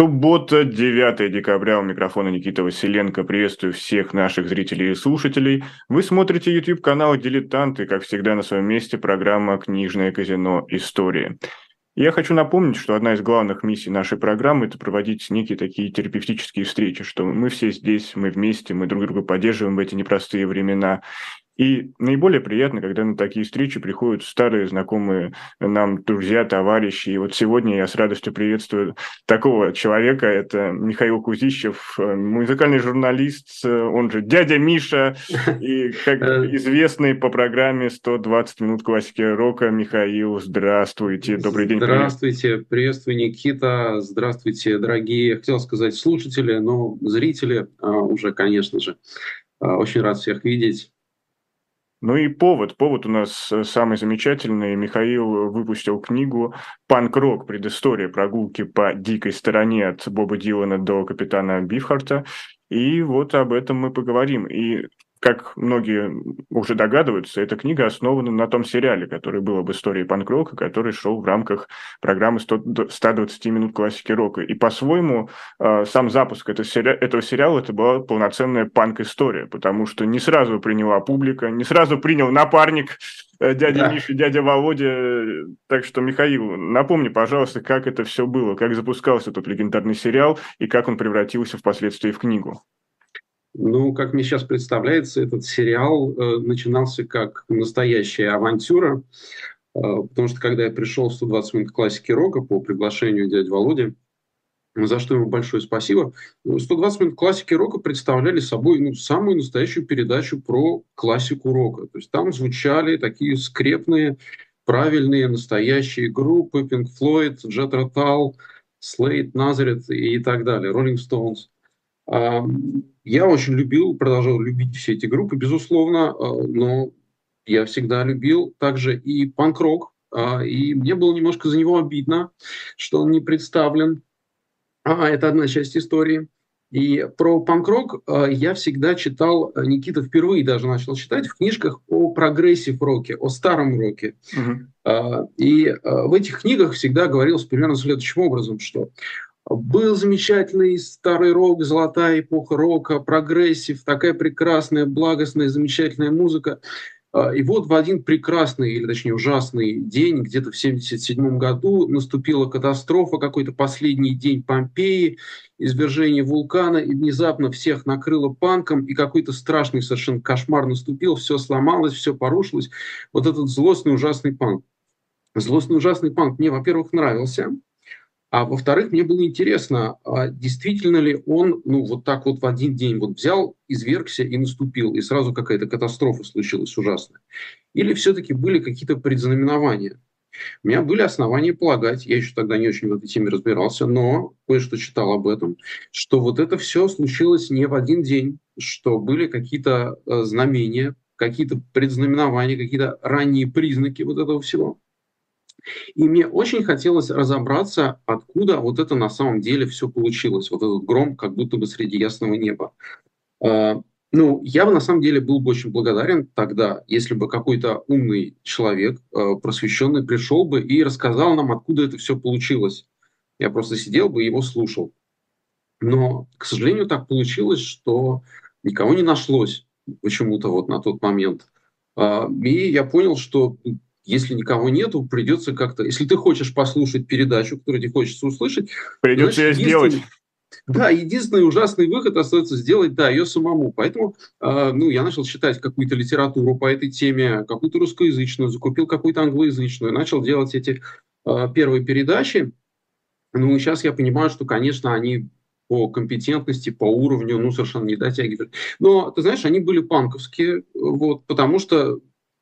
Суббота, 9 декабря, у микрофона Никита Василенко. Приветствую всех наших зрителей и слушателей. Вы смотрите YouTube-канал «Дилетант» и, как всегда, на своем месте программа «Книжное казино. Истории». Я хочу напомнить, что одна из главных миссий нашей программы – это проводить некие такие терапевтические встречи, что мы все здесь, мы вместе, мы друг друга поддерживаем в эти непростые времена. И наиболее приятно, когда на такие встречи приходят старые знакомые нам друзья, товарищи. И вот сегодня я с радостью приветствую такого человека. Это Михаил Кузищев, э, музыкальный журналист, э, он же дядя Миша, и как э. известный по программе «120 минут классики рока». Михаил, здравствуйте, добрый день. Здравствуйте, приветствую, Никита. Здравствуйте, дорогие, хотел сказать, слушатели, но зрители а, уже, конечно же. А, очень рад всех видеть. Ну и повод. Повод у нас э, самый замечательный. Михаил выпустил книгу «Панк-рок. Предыстория прогулки по дикой стороне от Боба Дилана до капитана Бифхарта». И вот об этом мы поговорим. И как многие уже догадываются, эта книга основана на том сериале, который был об истории панк-рока, который шел в рамках программы 100, 120 минут классики рока. И по-своему э, сам запуск этого сериала это была полноценная панк-история, потому что не сразу приняла публика, не сразу принял напарник э, дядя да. Миша, дядя Володя. Так что, Михаил, напомни, пожалуйста, как это все было, как запускался этот легендарный сериал и как он превратился впоследствии в книгу. Ну, как мне сейчас представляется, этот сериал э, начинался как настоящая авантюра, э, потому что когда я пришел в 120 минут классики рока по приглашению дяди Володи, за что ему большое спасибо, 120 минут классики рока представляли собой ну, самую настоящую передачу про классику рока. То есть там звучали такие скрепные, правильные, настоящие группы Pink Floyd, Jethro Tull, Slade, Nazareth и так далее, Rolling Stones – я очень любил, продолжал любить все эти группы, безусловно, а, но я всегда любил также и панк-рок, а, и мне было немножко за него обидно, что он не представлен. А, это одна часть истории. И про панк-рок я всегда читал, Никита впервые даже начал читать в книжках о прогрессив-роке, о старом роке. Uh-huh. И в этих книгах всегда говорилось примерно следующим образом, что был замечательный старый рок, золотая эпоха рока, прогрессив, такая прекрасная, благостная, замечательная музыка. А, и вот в один прекрасный, или точнее ужасный день, где-то в 1977 году, наступила катастрофа, какой-то последний день Помпеи, извержение вулкана, и внезапно всех накрыло панком, и какой-то страшный совершенно кошмар наступил, все сломалось, все порушилось. Вот этот злостный ужасный панк. Злостный ужасный панк мне, во-первых, нравился, а во-вторых, мне было интересно, а действительно ли он, ну, вот так вот в один день вот взял, извергся и наступил, и сразу какая-то катастрофа случилась ужасная. Или все-таки были какие-то предзнаменования? У меня были основания полагать, я еще тогда не очень в этой теме разбирался, но кое-что читал об этом, что вот это все случилось не в один день, что были какие-то э, знамения, какие-то предзнаменования, какие-то ранние признаки вот этого всего. И мне очень хотелось разобраться, откуда вот это на самом деле все получилось, вот этот гром как будто бы среди ясного неба. А, ну, я бы на самом деле был бы очень благодарен тогда, если бы какой-то умный человек, а, просвещенный, пришел бы и рассказал нам, откуда это все получилось. Я просто сидел бы и его слушал. Но, к сожалению, так получилось, что никого не нашлось почему-то вот на тот момент. А, и я понял, что если никого нету, придется как-то... Если ты хочешь послушать передачу, которую тебе хочется услышать... Придется ее сделать. Да, единственный ужасный выход остается сделать, да, ее самому. Поэтому, э, ну, я начал читать какую-то литературу по этой теме, какую-то русскоязычную, закупил какую-то англоязычную, начал делать эти э, первые передачи. Ну, сейчас я понимаю, что, конечно, они по компетентности, по уровню, ну, совершенно не дотягивали. Но, ты знаешь, они были панковские, вот, потому что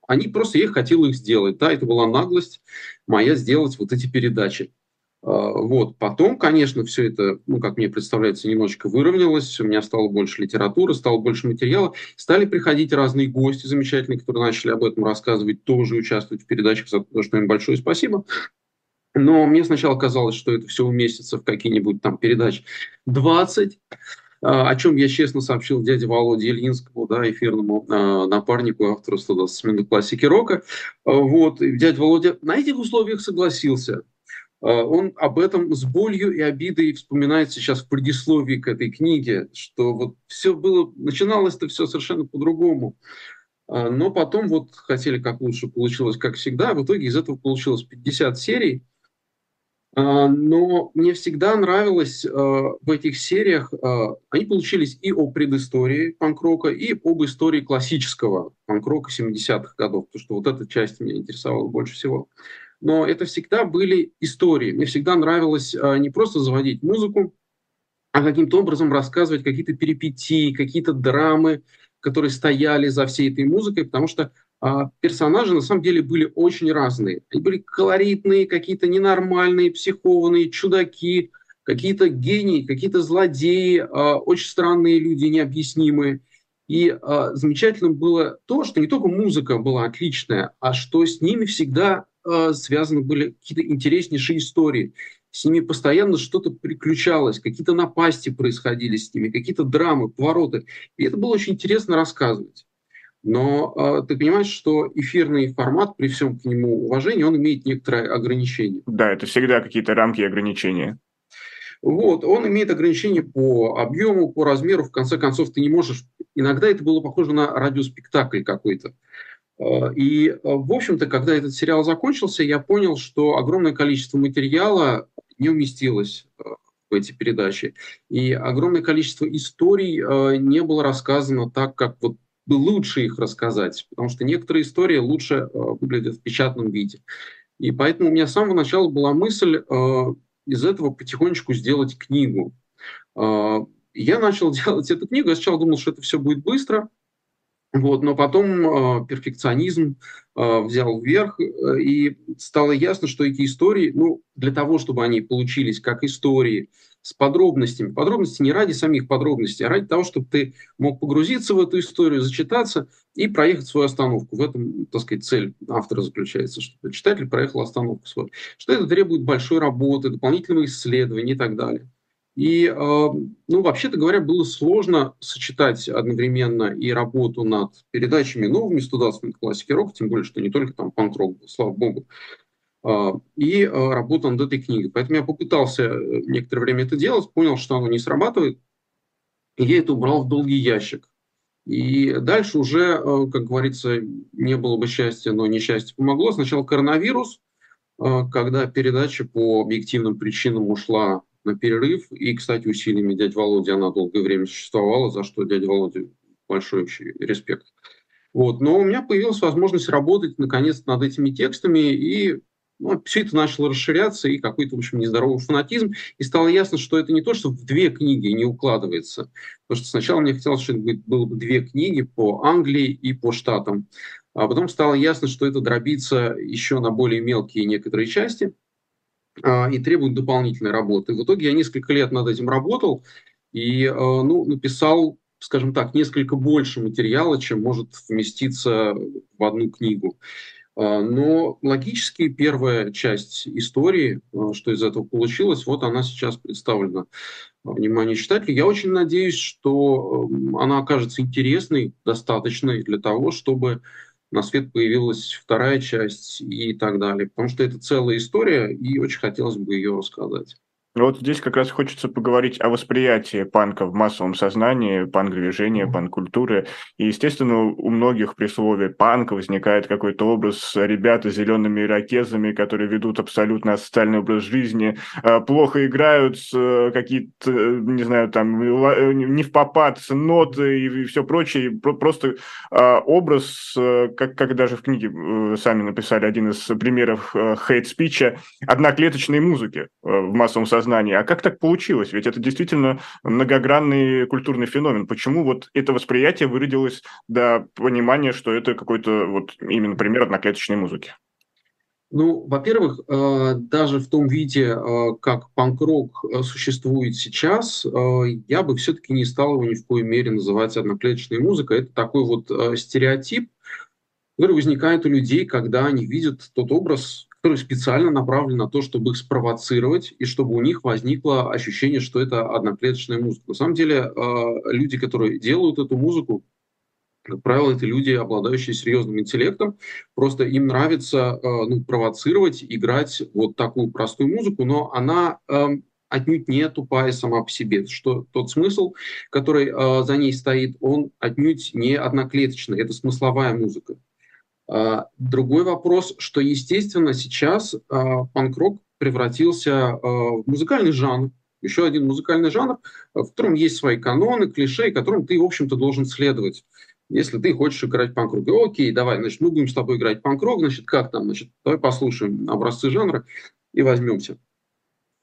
они просто, я хотел их сделать. Да, это была наглость моя сделать вот эти передачи. А, вот. Потом, конечно, все это, ну, как мне представляется, немножечко выровнялось. У меня стало больше литературы, стало больше материала. Стали приходить разные гости замечательные, которые начали об этом рассказывать, тоже участвовать в передачах, за что им большое спасибо. Но мне сначала казалось, что это все уместится в какие-нибудь там передачи 20. А, о чем я честно сообщил дяде Володе Ильинскому, да, эфирному а, напарнику, автору 120 минут классики рока. А, вот, дядя Володя на этих условиях согласился. он об этом с болью и обидой вспоминает сейчас в предисловии к этой книге, что вот все было, начиналось-то все совершенно по-другому. Но потом вот хотели как лучше, получилось как всегда. В итоге из этого получилось 50 серий. Но мне всегда нравилось в этих сериях, они получились и о предыстории панк-рока, и об истории классического панк-рока 70-х годов, потому что вот эта часть меня интересовала больше всего но это всегда были истории. Мне всегда нравилось а, не просто заводить музыку, а каким-то образом рассказывать какие-то перипетии, какие-то драмы, которые стояли за всей этой музыкой, потому что а, персонажи на самом деле были очень разные. Они были колоритные, какие-то ненормальные, психованные, чудаки, какие-то гении, какие-то злодеи, а, очень странные люди, необъяснимые. И а, замечательным было то, что не только музыка была отличная, а что с ними всегда а, связаны были какие-то интереснейшие истории. С ними постоянно что-то приключалось, какие-то напасти происходили с ними, какие-то драмы, повороты. И это было очень интересно рассказывать. Но э, ты понимаешь, что эфирный формат, при всем к нему уважении, он имеет некоторые ограничения. Да, это всегда какие-то рамки и ограничения. Вот, он имеет ограничения по объему, по размеру. В конце концов, ты не можешь... Иногда это было похоже на радиоспектакль какой-то. Э, и, э, в общем-то, когда этот сериал закончился, я понял, что огромное количество материала не уместилось в эти передачи. И огромное количество историй не было рассказано так, как вот лучше их рассказать, потому что некоторые истории лучше выглядят в печатном виде. И поэтому у меня с самого начала была мысль из этого потихонечку сделать книгу. Я начал делать эту книгу, я сначала думал, что это все будет быстро, вот, но потом э, перфекционизм э, взял вверх, э, и стало ясно, что эти истории, ну, для того, чтобы они получились как истории с подробностями, подробности не ради самих подробностей, а ради того, чтобы ты мог погрузиться в эту историю, зачитаться и проехать свою остановку. В этом, так сказать, цель автора заключается, чтобы читатель проехал остановку свою. Что это требует большой работы, дополнительного исследования и так далее. И, э, ну, вообще-то говоря, было сложно сочетать одновременно и работу над передачами новыми 120 классики рока, тем более, что не только там панк-рок слава богу, и э, работа над этой книгой. Поэтому я попытался э, некоторое время это делать, понял, что оно не срабатывает, и я это убрал в долгий ящик. И дальше уже, как говорится, не было бы счастья, но несчастье помогло. Сначала коронавирус, когда передача по объективным причинам ушла на перерыв. И, кстати, усилиями дяди Володи она долгое время существовала, за что дядя Володя большой респект. Вот. Но у меня появилась возможность работать, наконец, над этими текстами, и ну, все это начало расширяться, и какой-то, в общем, нездоровый фанатизм. И стало ясно, что это не то, что в две книги не укладывается. Потому что сначала мне хотелось, чтобы это было бы две книги по Англии и по Штатам. А потом стало ясно, что это дробится еще на более мелкие некоторые части – а, и требует дополнительной работы. В итоге я несколько лет над этим работал и а, ну, написал, скажем так, несколько больше материала, чем может вместиться в одну книгу. А, но логически первая часть истории, что из этого получилось, вот она сейчас представлена вниманию читателей. Я очень надеюсь, что она окажется интересной, достаточной для того, чтобы на свет появилась вторая часть и так далее. Потому что это целая история, и очень хотелось бы ее рассказать. Вот здесь как раз хочется поговорить о восприятии панка в массовом сознании, панк-движения, панк-культуры. И, естественно, у многих при слове панк возникает какой-то образ ребят с зелеными ирокезами, которые ведут абсолютно социальный образ жизни, а, плохо играют э, какие-то, не знаю, там, э, не в попад, ноты и все прочее. Просто образ, э, как, как даже в книге сами написали один из примеров хейт-спича, одноклеточной музыки в массовом сознании сознании. А как так получилось? Ведь это действительно многогранный культурный феномен. Почему вот это восприятие выродилось до понимания, что это какой-то вот именно пример одноклеточной музыки? Ну, во-первых, э, даже в том виде, э, как панк-рок э, существует сейчас, я бы все-таки не стал его ни в коей мере называть одноклеточной музыкой. Это такой вот стереотип, который возникает у людей, когда они видят тот образ, который специально направлен на то, чтобы их спровоцировать, и чтобы у них возникло ощущение, что это одноклеточная музыка. На самом деле, э, люди, которые делают эту музыку, Как правило, это люди, обладающие серьезным интеллектом. Просто им нравится э, ну, провоцировать, играть вот такую простую музыку, но она э, отнюдь не тупая сама по себе. Что тот смысл, который э, за ней стоит, он отнюдь не одноклеточный. Это смысловая музыка. Э, другой вопрос, что, естественно, сейчас э, панк-рок превратился э, в музыкальный жанр, еще один музыкальный жанр, в котором есть свои каноны, клише, которым ты, в общем-то, должен следовать. Если ты хочешь играть панк-рок, окей, давай, значит, мы будем с тобой играть панк-рок, значит, как там, значит, давай послушаем образцы жанра и возьмемся.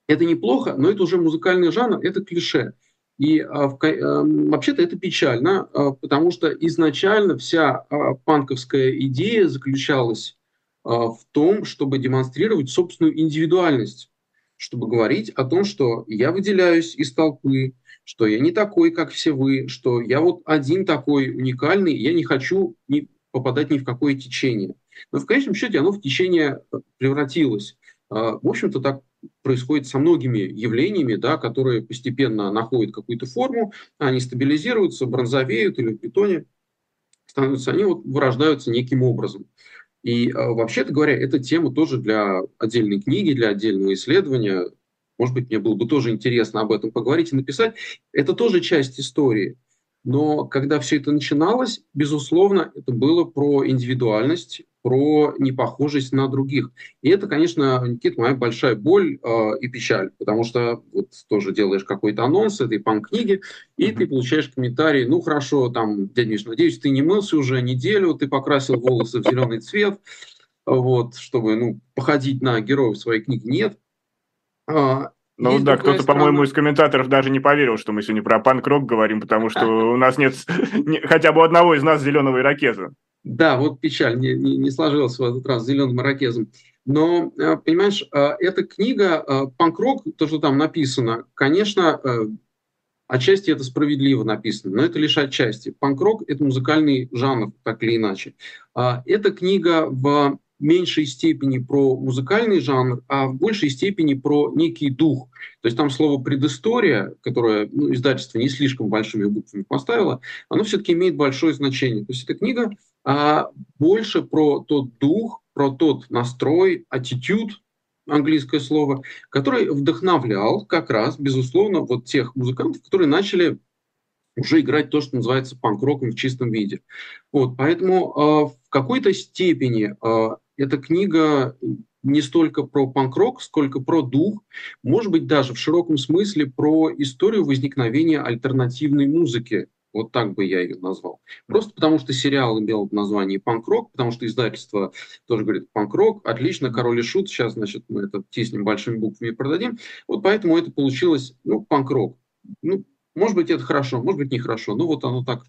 Это неплохо, но это уже музыкальный жанр, это клише. И а, а, вообще-то это печально, а, потому что изначально вся а, панковская идея заключалась в том, чтобы демонстрировать собственную индивидуальность, чтобы говорить о том, что я выделяюсь из толпы, что я не такой, как все вы, что я вот один такой уникальный, я не хочу ни, попадать ни в какое течение. Но в конечном счете оно в течение э, превратилось. В общем-то, так происходит со многими явлениями, да, которые постепенно находят какую-то форму, они стабилизируются, бронзовеют или в бетоне становятся, они вот вырождаются неким образом. И э, вообще-то говоря, эта тема тоже для отдельной книги, для отдельного исследования. Может быть, мне было бы тоже интересно об этом поговорить и написать. Это тоже часть истории. Но когда все это начиналось, безусловно, это было про индивидуальность, про непохожесть на других. И это, конечно, Никита, моя большая боль э, и печаль, потому что вот тоже делаешь какой-то анонс этой панк-книги, и mm-hmm. ты получаешь комментарий, ну хорошо, там, дядя Миш, надеюсь, ты не мылся уже неделю, ты покрасил волосы в зеленый цвет, вот, чтобы, ну, походить на героев своей книги. Нет. А, ну Есть да, кто-то, по-моему, из комментаторов даже не поверил, что мы сегодня про панк-рок говорим, потому что у нас нет хотя бы одного из нас зеленого ирокеза. Да, вот печаль, не, не, не сложилось в этот раз с зеленым ирокезом. Но, э, понимаешь, э, эта книга, э, панк-рок, то, что там написано, конечно, отчасти это справедливо написано, но это лишь отчасти. Панк-рок – это музыкальный жанр, так или иначе. Эта книга в меньшей степени про музыкальный жанр, а в большей степени про некий дух. То есть там слово «предыстория», которое ну, издательство не слишком большими буквами поставило, оно все-таки имеет большое значение. То есть эта книга а, больше про тот дух, про тот настрой, attitude, английское слово, который вдохновлял как раз, безусловно, вот тех музыкантов, которые начали уже играть то, что называется панк-роком в чистом виде. Вот, поэтому э, в какой-то степени э, эта книга не столько про панк-рок, сколько про дух, может быть, даже в широком смысле про историю возникновения альтернативной музыки. Вот так бы я ее назвал. Просто потому, что сериал имел название «Панк-рок», потому что издательство тоже говорит «Панк-рок», отлично, «Король и Шут», сейчас, значит, мы это тиснем большими буквами и продадим. Вот поэтому это получилось, ну, «Панк-рок». Ну, может быть, это хорошо, может быть, нехорошо. Ну, вот оно так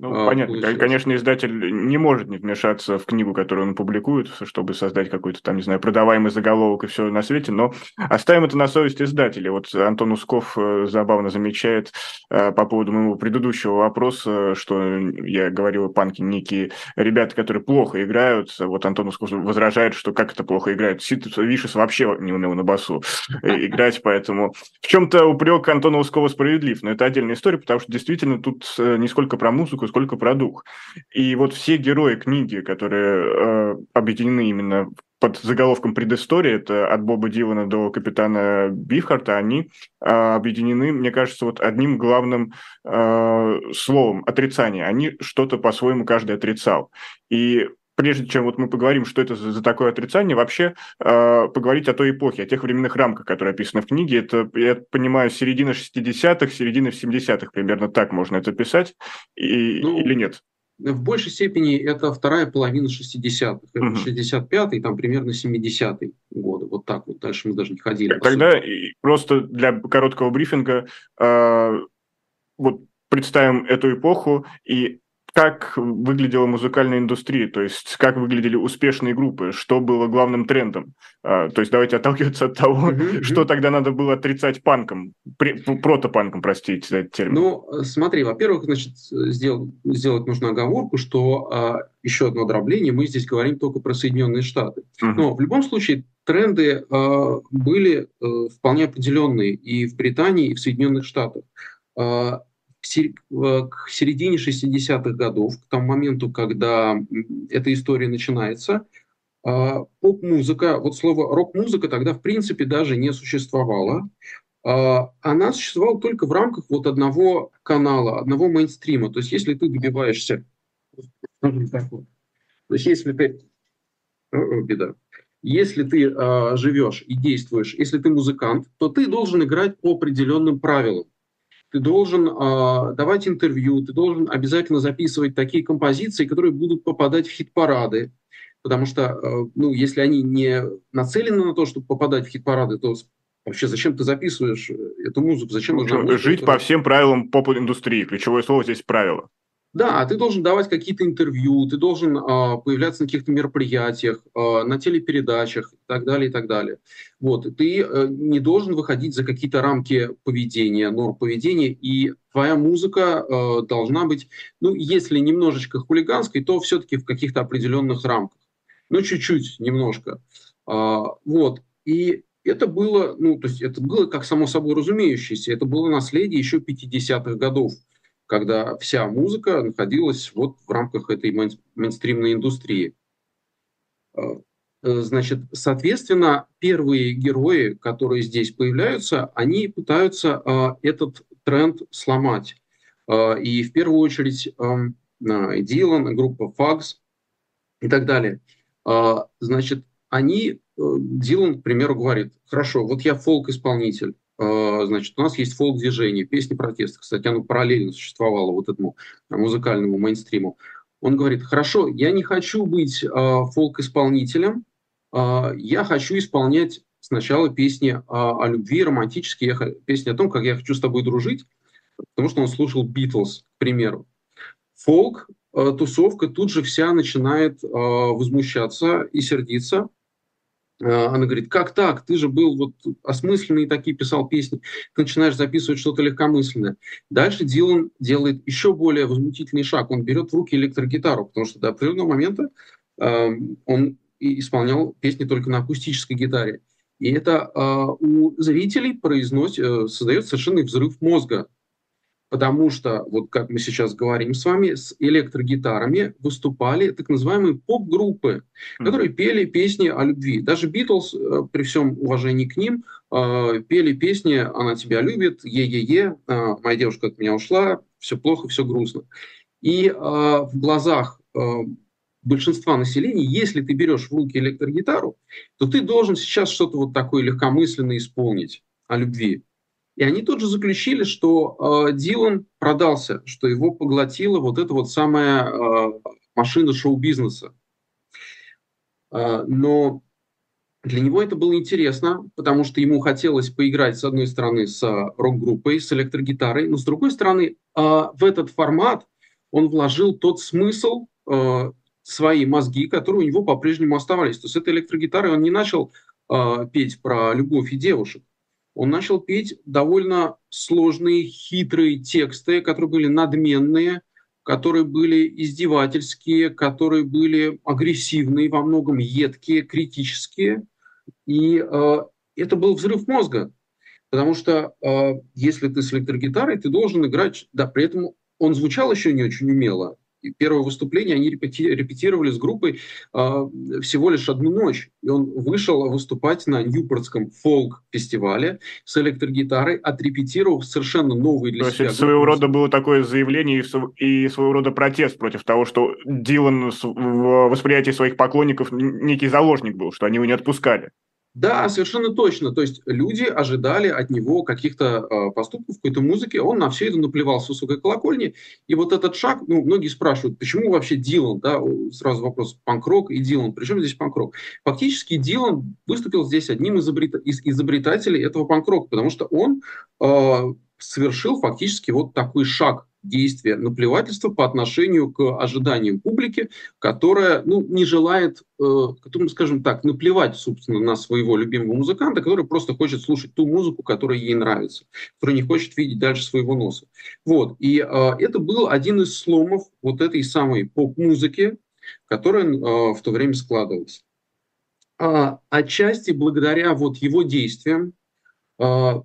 ну, а, понятно. Получилось. Конечно, издатель не может не вмешаться в книгу, которую он публикует, чтобы создать какой-то там, не знаю, продаваемый заголовок и все на свете, но оставим это на совесть издателя. Вот Антон Усков э, забавно замечает э, по поводу моего предыдущего вопроса, что я говорил о панке некие ребята, которые плохо играют. Вот Антон Усков возражает, что как это плохо играют. Сид Вишес вообще не умел на басу э, играть, поэтому в чем-то упрек Антона Ускова справедлив, но это отдельная история, потому что действительно тут не сколько про музыку, музыку, сколько про дух. И вот все герои книги, которые э, объединены именно под заголовком предыстория, это от Боба Дилана до капитана Бифхарта, они э, объединены, мне кажется, вот одним главным э, словом – отрицание. Они что-то по-своему каждый отрицал. И прежде чем вот мы поговорим, что это за такое отрицание, вообще э, поговорить о той эпохе, о тех временных рамках, которые описаны в книге. Это, я понимаю, середина 60-х, середина 70-х, примерно так можно это писать, и, ну, или нет? В большей степени это вторая половина 60-х. Это угу. 65-й, там примерно 70-й годы. Вот так вот. Дальше мы даже не ходили. Тогда просто для короткого брифинга э, вот представим эту эпоху и как выглядела музыкальная индустрия, то есть как выглядели успешные группы, что было главным трендом. А, то есть давайте отталкиваться от того, mm-hmm. что тогда надо было отрицать панком, протопанком, простите этот термин. Ну, смотри, во-первых, значит, сдел, сделать нужно оговорку, что а, еще одно дробление, мы здесь говорим только про Соединенные Штаты. Mm-hmm. Но в любом случае тренды а, были а, вполне определенные и в Британии, и в Соединенных Штатах. А, к середине 60-х годов, к тому моменту, когда эта история начинается, а, поп-музыка, вот слово рок-музыка тогда в принципе даже не существовало. А, она существовала только в рамках вот одного канала, одного мейнстрима. То есть если ты добиваешься... То есть если ты... Беда. Если ты э, живешь и действуешь, если ты музыкант, то ты должен играть по определенным правилам. Ты должен э, давать интервью, ты должен обязательно записывать такие композиции, которые будут попадать в хит-парады, потому что, э, ну, если они не нацелены на то, чтобы попадать в хит-парады, то вообще зачем ты записываешь э, эту музыку, зачем нужно музыка, жить по всем правилам поп-индустрии, ключевое слово здесь правило. Да, ты должен давать какие-то интервью, ты должен э, появляться на каких-то мероприятиях, э, на телепередачах и так далее, и так далее. Вот, ты э, не должен выходить за какие-то рамки поведения, норм поведения, и твоя музыка э, должна быть, ну, если немножечко хулиганской, то все-таки в каких-то определенных рамках ну, чуть-чуть, немножко. А, вот. И это было, ну, то есть это было как само собой разумеющееся, это было наследие еще 50-х годов, когда вся музыка находилась вот в рамках этой мейн- мейнстримной индустрии. А, значит, соответственно, первые герои, которые здесь появляются, они пытаются э, этот тренд сломать. Э, и в первую очередь э, Дилан, группа Фагс и так далее. А, значит, они, э, Дилан, к примеру, говорит, хорошо, вот я фолк-исполнитель, значит, у нас есть фолк-движение, песни протеста, кстати, оно параллельно существовало вот этому музыкальному мейнстриму. Он говорит, хорошо, я не хочу быть э, фолк-исполнителем, э, я хочу исполнять сначала песни э, о любви, романтические песни о том, как я хочу с тобой дружить, потому что он слушал Битлз, к примеру. Фолк Э, тусовка тут же вся начинает э, возмущаться и сердиться. Э, она говорит, как так? Ты же был вот осмысленный, такие писал песни. Ты начинаешь записывать что-то легкомысленное. Дальше Дилан делает еще более возмутительный шаг. Он берет в руки электрогитару, потому что до определенного момента он исполнял песни только на акустической гитаре. И это у зрителей произносит, создает совершенный взрыв мозга потому что, вот как мы сейчас говорим с вами, с электрогитарами выступали так называемые поп-группы, которые пели песни о любви. Даже Битлз, э, при всем уважении к ним, э, пели песни «Она тебя любит», «Е-е-е», э, «Моя девушка от меня ушла», «Все плохо, все грустно». И в глазах большинства населения, если ты берешь в руки электрогитару, то ты должен сейчас что-то вот такое легкомысленное исполнить о любви. И они тут же заключили, что э, Дилан продался, что его поглотила вот эта вот самая э, машина шоу-бизнеса. Э, но для него это было интересно, потому что ему хотелось поиграть, с одной стороны, с рок-группой, с электрогитарой, но с другой стороны, э, в этот формат он вложил тот смысл, э, свои мозги, которые у него по-прежнему оставались. То есть этой электрогитарой он не начал э, петь про любовь и девушек он начал петь довольно сложные, хитрые тексты, которые были надменные, которые были издевательские, которые были агрессивные, во многом едкие, критические. И э, это был взрыв мозга, потому что э, если ты с электрогитарой, ты должен играть, да, при этом он звучал еще не очень умело, первое выступление они репетировали с группой э, всего лишь одну ночь. И он вышел выступать на Ньюпортском фолк-фестивале с электрогитарой, отрепетировав совершенно новые для То себя... То есть своего рода было такое заявление и, своего рода протест против того, что Дилан в восприятии своих поклонников некий заложник был, что они его не отпускали. Да, совершенно точно. То есть люди ожидали от него каких-то э, поступков, какой-то музыки. Он на все это наплевал с высокой колокольни. И вот этот шаг, ну, многие спрашивают, почему вообще Дилан, да, сразу вопрос, панк-рок и Дилан, причем здесь панк-рок? Фактически Дилан выступил здесь одним из, изобрет... из изобретателей этого панк-рока, потому что он э, совершил фактически вот такой шаг действия наплевательства по отношению к ожиданиям публики, которая ну, не желает, э, которым, скажем так, наплевать, собственно, на своего любимого музыканта, который просто хочет слушать ту музыку, которая ей нравится, который не хочет видеть дальше своего носа. Вот. И э, это был один из сломов вот этой самой поп-музыки, которая э, в то время складывалась. А, отчасти благодаря вот его действиям, э,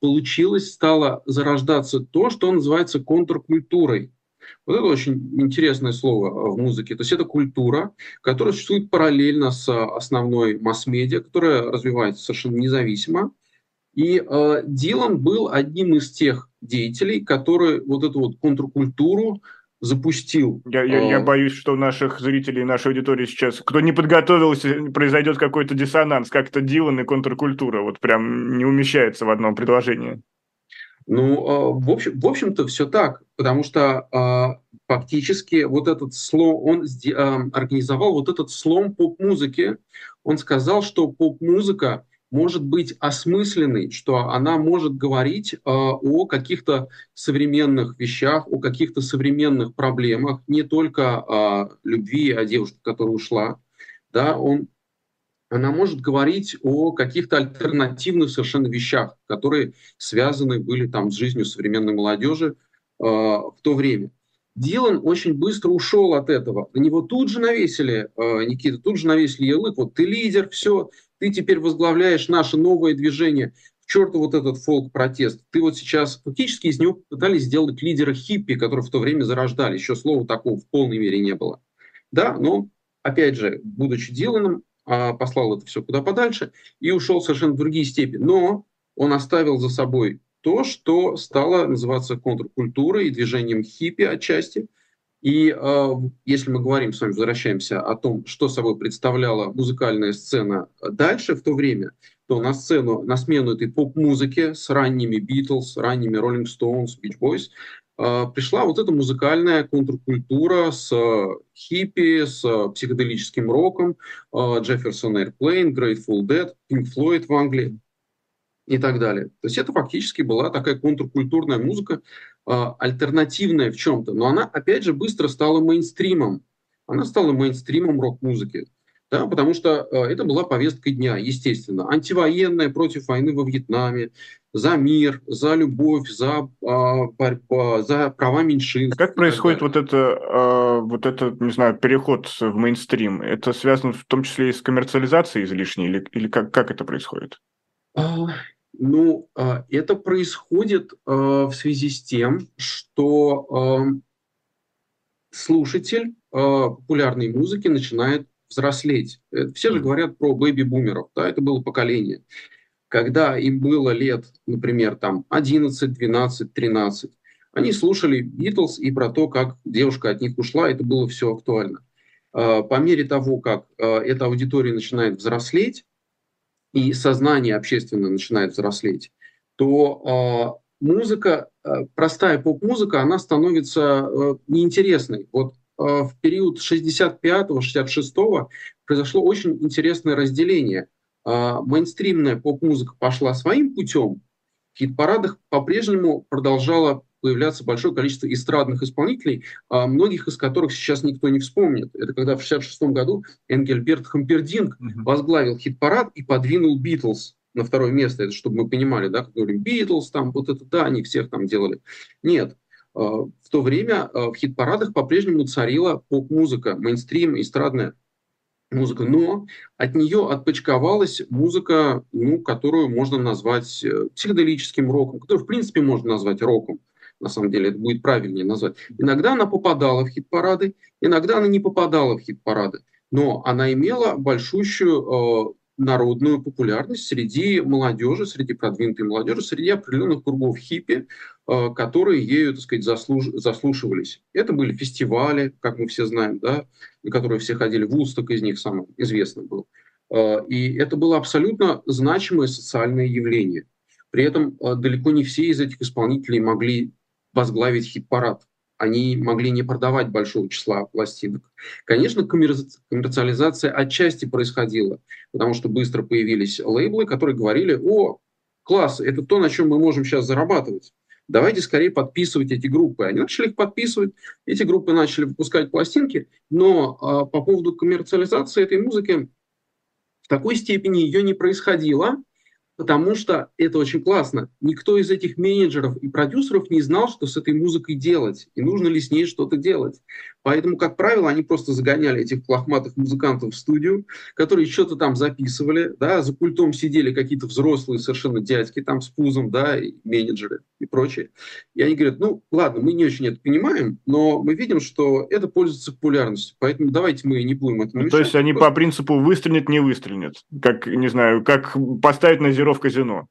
получилось, стало зарождаться то, что называется контркультурой. Вот это очень интересное слово в музыке. То есть это культура, которая существует параллельно с основной масс-медиа, которая развивается совершенно независимо. И э, Дилан был одним из тех деятелей, которые вот эту вот контркультуру запустил. Я, я, я а. боюсь, что у наших зрителей, нашей аудитории сейчас, кто не подготовился, произойдет какой-то диссонанс, как-то Дилан и контркультура, вот прям не умещается в одном предложении. Ну, а, в, общем, в общем-то, все так, потому что э, фактически вот этот слом, он организовал вот этот слом поп-музыки. Он сказал, что поп-музыка может быть осмысленной, что она может говорить э, о каких-то современных вещах, о каких-то современных проблемах, не только о любви, о девушке, которая ушла. Да, он, она может говорить о каких-то альтернативных совершенно вещах, которые связаны были там с жизнью современной молодежи э, в то время. Дилан очень быстро ушел от этого. На него тут же навесили, э, Никита, тут же навесили ярлык, вот ты лидер, все, ты теперь возглавляешь наше новое движение, к черту вот этот фолк-протест. Ты вот сейчас, фактически из него пытались сделать лидера хиппи, которые в то время зарождали. Еще слова такого в полной мере не было. Да, но, опять же, будучи Диланом, а, послал это все куда подальше и ушел совершенно в другие степи. Но он оставил за собой то, что стало называться контркультурой и движением хиппи отчасти – и э, если мы говорим с вами, возвращаемся о том, что собой представляла музыкальная сцена дальше, в то время, то на сцену, на смену этой поп-музыки с ранними Битлз, ранними Rolling Stones, Beach Boys, э, пришла вот эта музыкальная контркультура с хиппи, с психоделическим роком, э, Джефферсон Airplane, Grateful Dead, Pink Floyd в Англии и так далее. То есть это фактически была такая контркультурная музыка, э, альтернативная в чем-то, но она, опять же, быстро стала мейнстримом. Она стала мейнстримом рок-музыки, да, потому что э, это была повестка дня, естественно. Антивоенная против войны во Вьетнаме, за мир, за любовь, за э, борьбу, за права меньшинств. А как происходит вот это, э, вот это, не знаю, переход в мейнстрим? Это связано в том числе и с коммерциализацией излишней, или, или как, как это происходит? А, ну, а, это происходит а, в связи с тем, что слушатель популярной музыки начинает взрослеть. Э, все же говорят про бэби-бумеров, да, это было поколение. Когда им было лет, например, там 11, 12, 13, они слушали Битлз и про то, как девушка от них ушла, это было все актуально. По мере того, как эта аудитория начинает взрослеть, и сознание общественно начинает взрослеть, то э, музыка, э, простая поп-музыка, она становится э, неинтересной. Вот э, в период 65-66 произошло очень интересное разделение. Э, мейнстримная поп-музыка пошла своим путем, в хит-парадах по-прежнему продолжала появляться большое количество эстрадных исполнителей, а многих из которых сейчас никто не вспомнит. Это когда в 1966 году Энгельберт Хампердинг возглавил хит-парад и подвинул Битлз на второе место, это чтобы мы понимали, да, как говорим, Битлз, там, вот это, да, они всех там делали. Нет, а, в то время а, в хит-парадах по-прежнему царила поп-музыка, мейнстрим, эстрадная музыка, но от нее отпочковалась музыка, ну, которую можно назвать э, психоделическим роком, которую, в принципе, можно назвать роком на самом деле это будет правильнее назвать. Иногда она попадала в хит-парады, иногда она не попадала в хит-парады, но она имела большущую э, народную популярность среди молодежи, среди продвинутой молодежи, среди определенных кругов хиппи, э, которые ею, так сказать, заслуж... заслушивались. Это были фестивали, как мы все знаем, да, на которые все ходили. Вусток из них самый известный был. Э, и это было абсолютно значимое социальное явление. При этом э, далеко не все из этих исполнителей могли возглавить хит-парад. Они могли не продавать большого числа пластинок. Конечно, коммерциализация отчасти происходила, потому что быстро появились лейблы, которые говорили, о, класс, это то, на чем мы можем сейчас зарабатывать. Давайте скорее подписывать эти группы. Они начали их подписывать, эти группы начали выпускать пластинки, но э, по поводу коммерциализации этой музыки в такой степени ее не происходило, потому что это очень классно. Никто из этих менеджеров и продюсеров не знал, что с этой музыкой делать, и нужно ли с ней что-то делать. Поэтому, как правило, они просто загоняли этих лохматых музыкантов в студию, которые что-то там записывали, да, за пультом сидели какие-то взрослые совершенно дядьки там с пузом, да, и менеджеры и прочее. И они говорят, ну, ладно, мы не очень это понимаем, но мы видим, что это пользуется популярностью, поэтому давайте мы не будем этому ну, То есть они просто... по принципу выстрелит, не выстрелит, как, не знаю, как поставить на зеро в казино.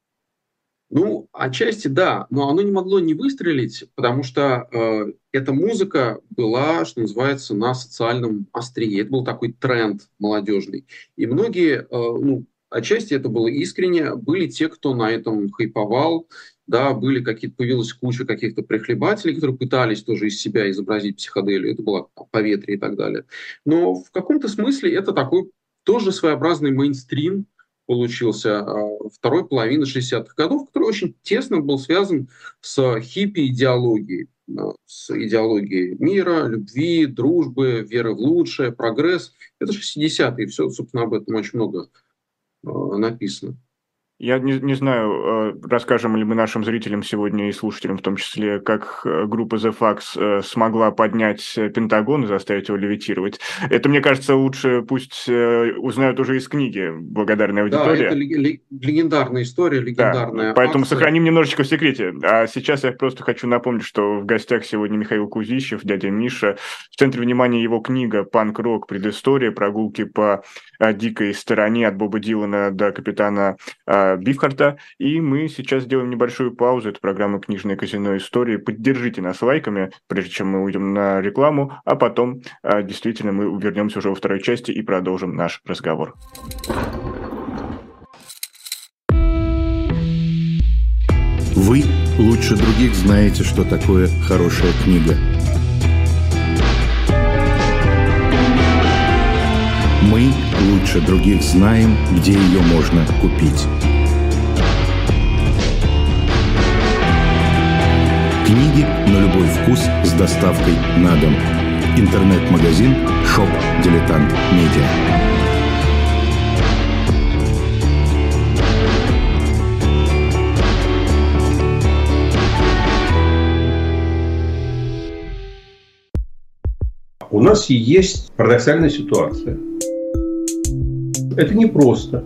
Ну, отчасти да, но оно не могло не выстрелить, потому что э, эта музыка была, что называется, на социальном острие. Это был такой тренд молодежный. И многие, э, ну, отчасти это было искренне, были те, кто на этом хайповал, да, были какие-то, появилась куча каких-то прихлебателей, которые пытались тоже из себя изобразить психоделию, это было там, поветрие и так далее. Но в каком-то смысле это такой тоже своеобразный мейнстрим, получился а, второй половины 60-х годов, который очень тесно был связан с хиппи-идеологией, а, с идеологией мира, любви, дружбы, веры в лучшее, прогресс. Это 60-е, все, собственно, об этом очень много а, написано. Я не, не знаю, э, расскажем ли мы нашим зрителям сегодня и слушателям в том числе, как э, группа The Fax э, смогла поднять Пентагон и заставить его левитировать. Это, мне кажется, лучше пусть узнают уже из книги благодарная аудитория. Да, это легендарная история, легендарная да, Поэтому акция. сохраним немножечко в секрете. А сейчас я просто хочу напомнить, что в гостях сегодня Михаил Кузищев, дядя Миша. В центре внимания его книга «Панк-рок. Предыстория. Прогулки по дикой стороне от Боба Дилана до капитана Бифхарта. И мы сейчас сделаем небольшую паузу. Это программа «Книжное казино истории». Поддержите нас лайками, прежде чем мы уйдем на рекламу, а потом а, действительно мы вернемся уже во второй части и продолжим наш разговор. Вы лучше других знаете, что такое хорошая книга. Мы лучше других знаем, где ее можно купить. Книги на любой вкус с доставкой на дом. Интернет-магазин Shop Дилетант Медиа. У нас есть парадоксальная ситуация. Это непросто.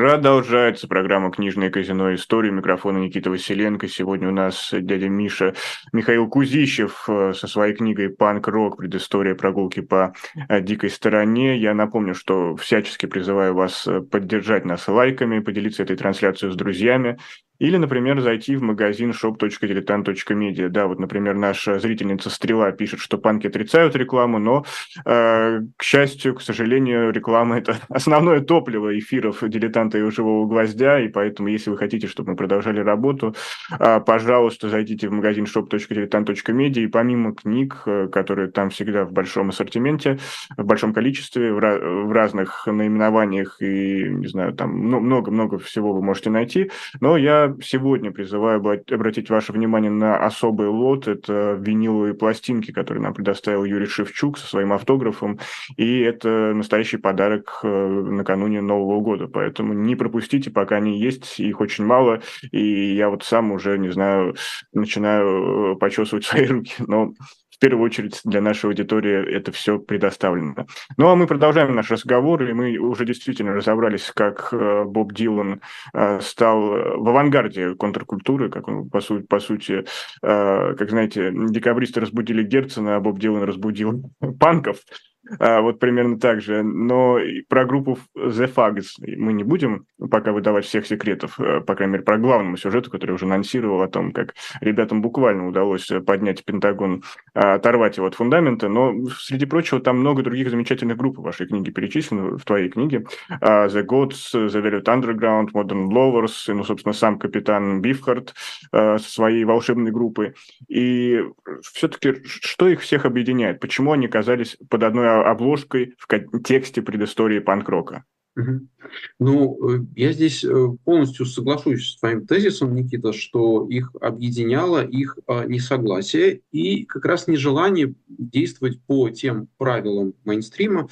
Продолжается программа «Книжное казино. Истории». Микрофона Никита Василенко. Сегодня у нас дядя Миша Михаил Кузищев э, со своей книгой «Панк-рок. Предыстория прогулки по э, дикой стороне». Я напомню, что всячески призываю вас э, поддержать нас лайками, поделиться этой трансляцией с друзьями. Или, например, зайти в магазин shop.diletant.media. Да, вот, например, наша зрительница Стрела пишет, что панки отрицают рекламу, но, э, к счастью, к сожалению, реклама – это основное топливо эфиров «Дилетанта» и «Живого гвоздя», и поэтому, если вы хотите, чтобы мы продолжали работу, э, пожалуйста, зайдите в магазин shop.diletant.media, и помимо книг, э, которые там всегда в большом ассортименте, в большом количестве, в, ra- в разных наименованиях и, не знаю, там много-много всего вы можете найти, но я сегодня призываю обратить ваше внимание на особый лот. Это виниловые пластинки, которые нам предоставил Юрий Шевчук со своим автографом. И это настоящий подарок э, накануне Нового года. Поэтому не пропустите, пока они есть. Их очень мало. И я вот сам уже, не знаю, начинаю э, почесывать свои руки. Но первую очередь для нашей аудитории это все предоставлено. Ну а мы продолжаем наш разговор, и мы уже действительно разобрались, как э, Боб Дилан э, стал в авангарде контркультуры, как он, по, сути, по сути, как знаете, декабристы разбудили Герцена, а Боб Дилан разбудил панков. А, вот примерно так же. Но про группу The Fags мы не будем пока выдавать всех секретов, э, по крайней мере, про главному сюжету, который уже анонсировал о том, как ребятам буквально удалось поднять Пентагон, а, оторвать его от фундамента. Но, среди прочего, там много других замечательных групп в вашей книге перечислены, в твоей книге. А, The Gods, The Velvet Underground, Modern Lovers, и, ну, собственно, сам капитан Бифхард со своей волшебной группой. И все-таки что их всех объединяет? Почему они оказались под одной обложкой в контексте предыстории панк-рока? Ну, э, я здесь э, полностью соглашусь с твоим тезисом, Никита, что их объединяло их а, несогласие и как раз нежелание действовать по тем правилам мейнстрима,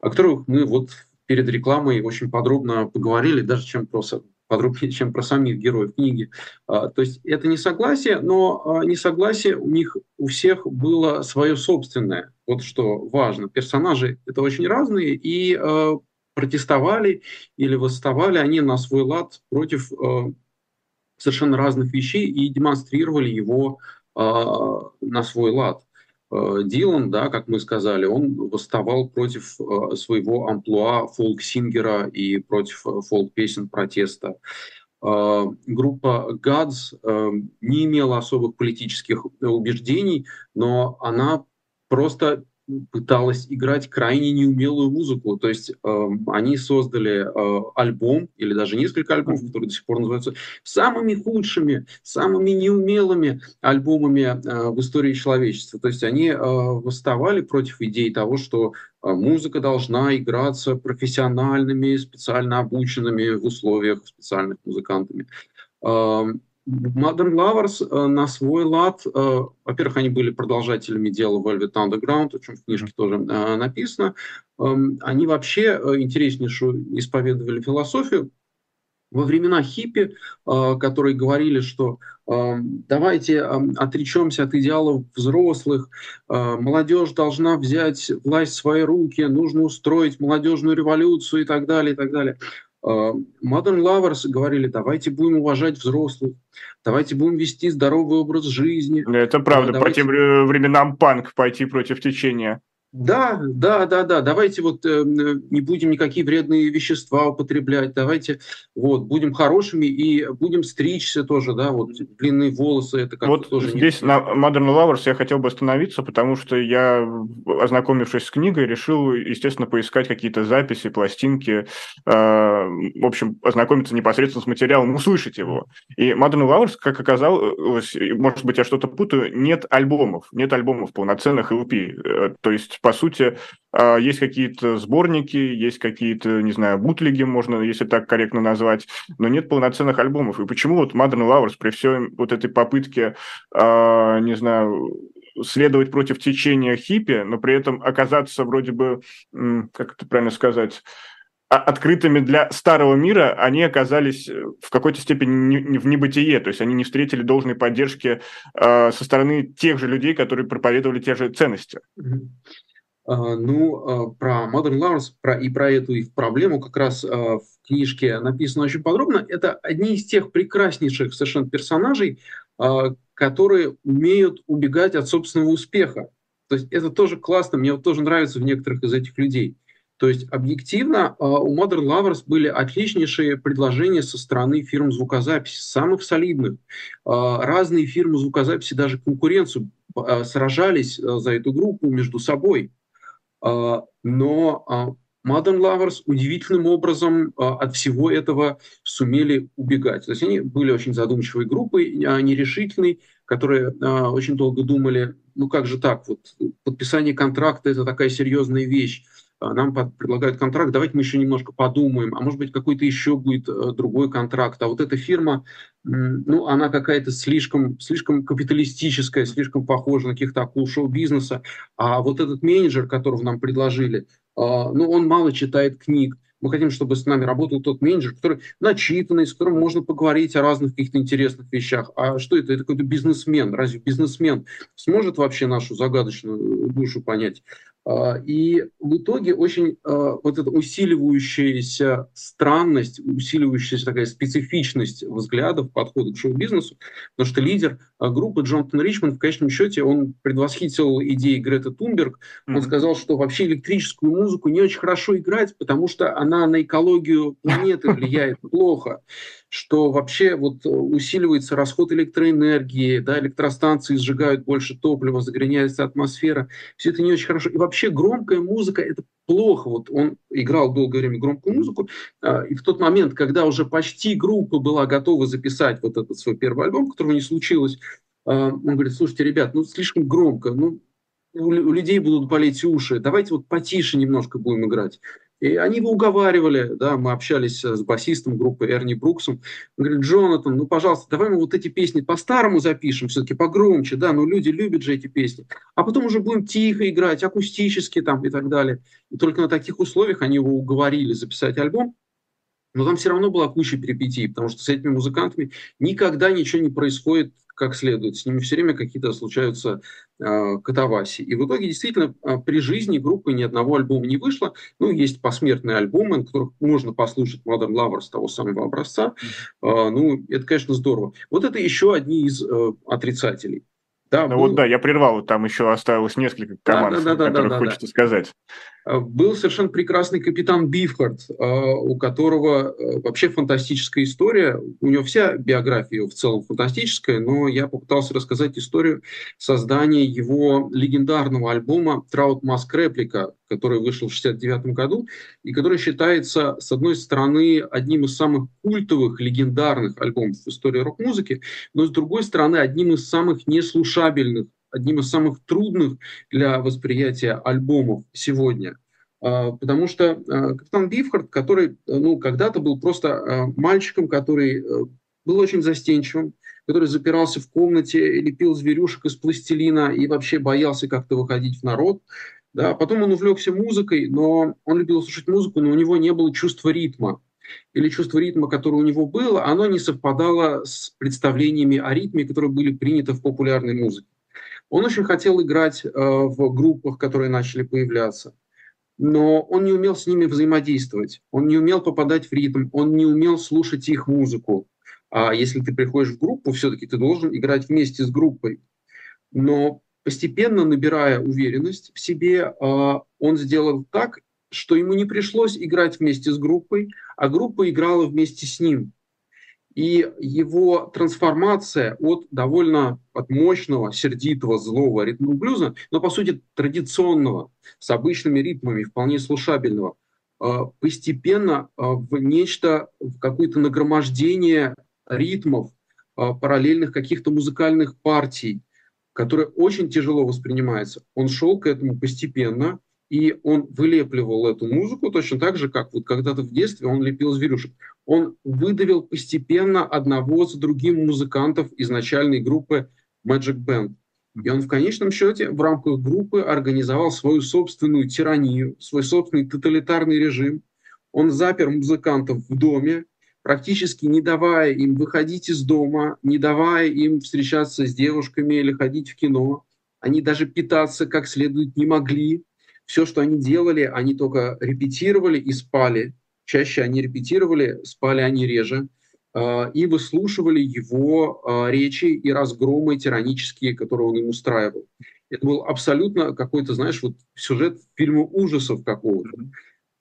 о которых мы вот перед рекламой очень подробно поговорили, даже чем просто подробнее, чем про самих героев книги. А, то есть это не согласие, но а, несогласие у них у всех было свое собственное. Вот что важно. Персонажи это очень разные, и а, протестовали или восставали они на свой лад против совершенно разных вещей и демонстрировали его на свой лад. Э, Дилан, да, как мы сказали, он восставал против э, своего амплуа фолк-сингера и против э, фолк-песен протеста. Группа Gods не имела особых политических убеждений, но она просто пыталась играть крайне неумелую музыку. То есть э, они создали э, альбом, или даже несколько альбомов, которые до сих пор называются самыми худшими, самыми неумелыми альбомами э, в истории человечества. То есть они э, восставали против идей того, что э, музыка должна играться профессиональными, специально обученными в условиях специальных музыкантами. Modern Lovers э, на свой лад, э, во-первых, они были продолжателями дела Velvet Underground, о чем в книжке тоже э, написано. Э, они вообще интереснейшую исповедовали философию. Во времена хиппи, которые говорили, что э, давайте э, отречемся от идеалов взрослых, молодежь должна взять власть в свои руки, нужно устроить молодежную революцию и так далее, и так далее. Э, Modern Lovers говорили, давайте будем уважать взрослых, давайте будем вести здоровый образ жизни. Это правда, давайте... по тем временам панк пойти против течения. Да, да, да, да. Давайте вот э, не будем никакие вредные вещества употреблять. Давайте вот будем хорошими и будем стричься тоже, да, вот длинные волосы. Это как вот тоже здесь не... на Modern Lovers я хотел бы остановиться, потому что я, ознакомившись с книгой, решил, естественно, поискать какие-то записи, пластинки, э, в общем, ознакомиться непосредственно с материалом, услышать его. И Modern Lovers, как оказалось, может быть, я что-то путаю, нет альбомов, нет альбомов полноценных LP, э, то есть по сути, а, есть какие-то сборники, есть какие-то, не знаю, бутлиги, можно, если так корректно назвать, но нет полноценных альбомов. И почему вот Modern Lovers при всей вот этой попытке, а, не знаю, следовать против течения хиппи, но при этом оказаться вроде бы, как это правильно сказать, открытыми для старого мира, они оказались э, в какой-то степени не, в небытие, то есть они не встретили должной поддержки со стороны тех же людей, которые проповедовали те же ценности. А, ну, а, про Modern Lovers про, и про эту их проблему как раз а, в книжке написано очень подробно. Это одни из тех прекраснейших совершенно персонажей, которые умеют убегать от собственного успеха. То есть это тоже классно, мне вот тоже нравится в некоторых из этих людей. То есть объективно у Modern Lovers были отличнейшие предложения со стороны фирм звукозаписи, самых солидных. Разные фирмы звукозаписи даже конкуренцию сражались за эту группу между собой. А, но а, Modern Lovers удивительным образом а, от всего этого сумели убегать. То есть они были очень задумчивой группой, нерешительной, которые очень долго думали, ну как же так, вот подписание контракта – это такая серьезная вещь. Нам предлагают контракт, давайте мы еще немножко подумаем, а может быть какой-то еще будет э, другой контракт. А вот эта фирма, ну, она какая-то слишком, слишком капиталистическая, слишком похожа на каких-то акул шоу-бизнеса. А вот этот менеджер, которого нам предложили, а, ну, он мало читает книг, Мы хотим, чтобы с нами работал тот менеджер, который начитанный, с которым можно поговорить о разных каких-то интересных вещах. А что это? Это какой-то бизнесмен. Разве бизнесмен сможет вообще нашу загадочную душу понять? А, и в итоге очень а, вот эта усиливающаяся странность, усиливающаяся такая специфичность взглядов, подхода к шоу-бизнесу, потому что лидер а, группы Джонатан Ричмонд в конечном счете он предвосхитил идеи Греты Тунберг. Он mm-hmm. сказал, что вообще электрическую музыку не очень хорошо играть, потому что она на экологию планеты влияет плохо что вообще вот усиливается расход электроэнергии, да, электростанции сжигают больше топлива, загрязняется атмосфера. Все это не очень хорошо. И вообще громкая музыка – это плохо. Вот он играл долгое время громкую музыку, а, и в тот момент, когда уже почти группа была готова записать вот этот свой первый альбом, которого не случилось, а, он говорит, слушайте, ребят, ну слишком громко, ну у людей будут болеть уши, давайте вот потише немножко будем играть. И они его уговаривали, да, мы общались с басистом группы Эрни Бруксом. Он говорит, Джонатан, ну, пожалуйста, давай мы вот эти песни по-старому запишем, все-таки погромче, да, ну, люди любят же эти песни. А потом уже будем тихо играть, акустически там и так далее. И только на таких условиях они его уговорили записать альбом. Но там все равно была куча перипетий, потому что с этими музыкантами никогда ничего не происходит как следует. С ними все время какие-то случаются э, катавасии. И в итоге действительно э, при жизни группы ни одного альбома не вышло. Ну, есть посмертные альбомы, на которых можно послушать Modern Lovers того самого образца. Э, ну, это, конечно, здорово. Вот это еще одни из э, отрицателей. Да, ну был... вот да, я прервал, там еще осталось несколько команд, да, да, да, которых да, да, хочется да. сказать. Э, был совершенно прекрасный капитан Бифхард, э, у которого э, вообще фантастическая история. У него вся биография в целом фантастическая, но я попытался рассказать историю создания его легендарного альбома «Траут Маск Реплика», который вышел в 1969 году и который считается, с одной стороны, одним из самых культовых, легендарных альбомов в истории рок-музыки, но с другой стороны, одним из самых неслушабельных одним из самых трудных для восприятия альбомов сегодня. А, потому что а, капитан Бифхард, который ну, когда-то был просто а, мальчиком, который э, был очень застенчивым, который запирался в комнате, лепил зверюшек из пластилина и вообще боялся как-то выходить в народ. Да, потом он увлекся музыкой, но он любил слушать музыку, но у него не было чувства ритма. Или чувство ритма, которое у него было, оно не совпадало с представлениями о ритме, которые были приняты в популярной музыке. Он очень хотел играть э, в группах, которые начали появляться, но он не умел с ними взаимодействовать, он не умел попадать в ритм, он не умел слушать их музыку. А если ты приходишь в группу, все-таки ты должен играть вместе с группой. Но постепенно набирая уверенность в себе, э, он сделал так, что ему не пришлось играть вместе с группой, а группа играла вместе с ним. И его трансформация от довольно от мощного, сердитого, злого ритма блюза, но по сути традиционного, с обычными ритмами, вполне слушабельного, а, постепенно а, в нечто, в какое-то нагромождение ритмов, а, параллельных каких-то музыкальных партий, которые очень тяжело воспринимаются. Он шел к этому постепенно, и он вылепливал эту музыку точно так же, как вот когда-то в детстве он лепил зверюшек он выдавил постепенно одного за другим музыкантов из начальной группы Magic Band. И он в конечном счете в рамках группы организовал свою собственную тиранию, свой собственный тоталитарный режим. Он запер музыкантов в доме, практически не давая им выходить из дома, не давая им встречаться с девушками или ходить в кино. Они даже питаться как следует не могли. Все, что они делали, они только репетировали и спали. Чаще они репетировали, спали они реже а, и выслушивали его а, речи и разгромы тиранические, которые он им устраивал. Это был абсолютно какой-то, знаешь, вот сюжет фильма ужасов какого-то.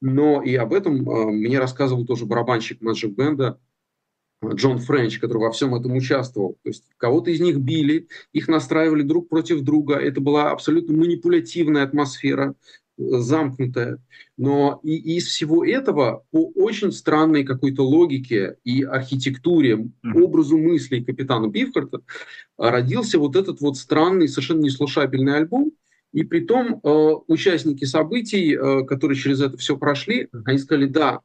Но и об этом а, мне рассказывал тоже барабанщик Magic Бенда Джон Френч, который во всем этом участвовал. То есть кого-то из них били, их настраивали друг против друга. Это была абсолютно манипулятивная атмосфера замкнутая. Но и из всего этого по очень странной какой-то логике и архитектуре, образу мыслей капитана Бифхарта родился вот этот вот странный, совершенно неслушабельный альбом. И при том э, участники событий, э, которые через это все прошли, они сказали, да,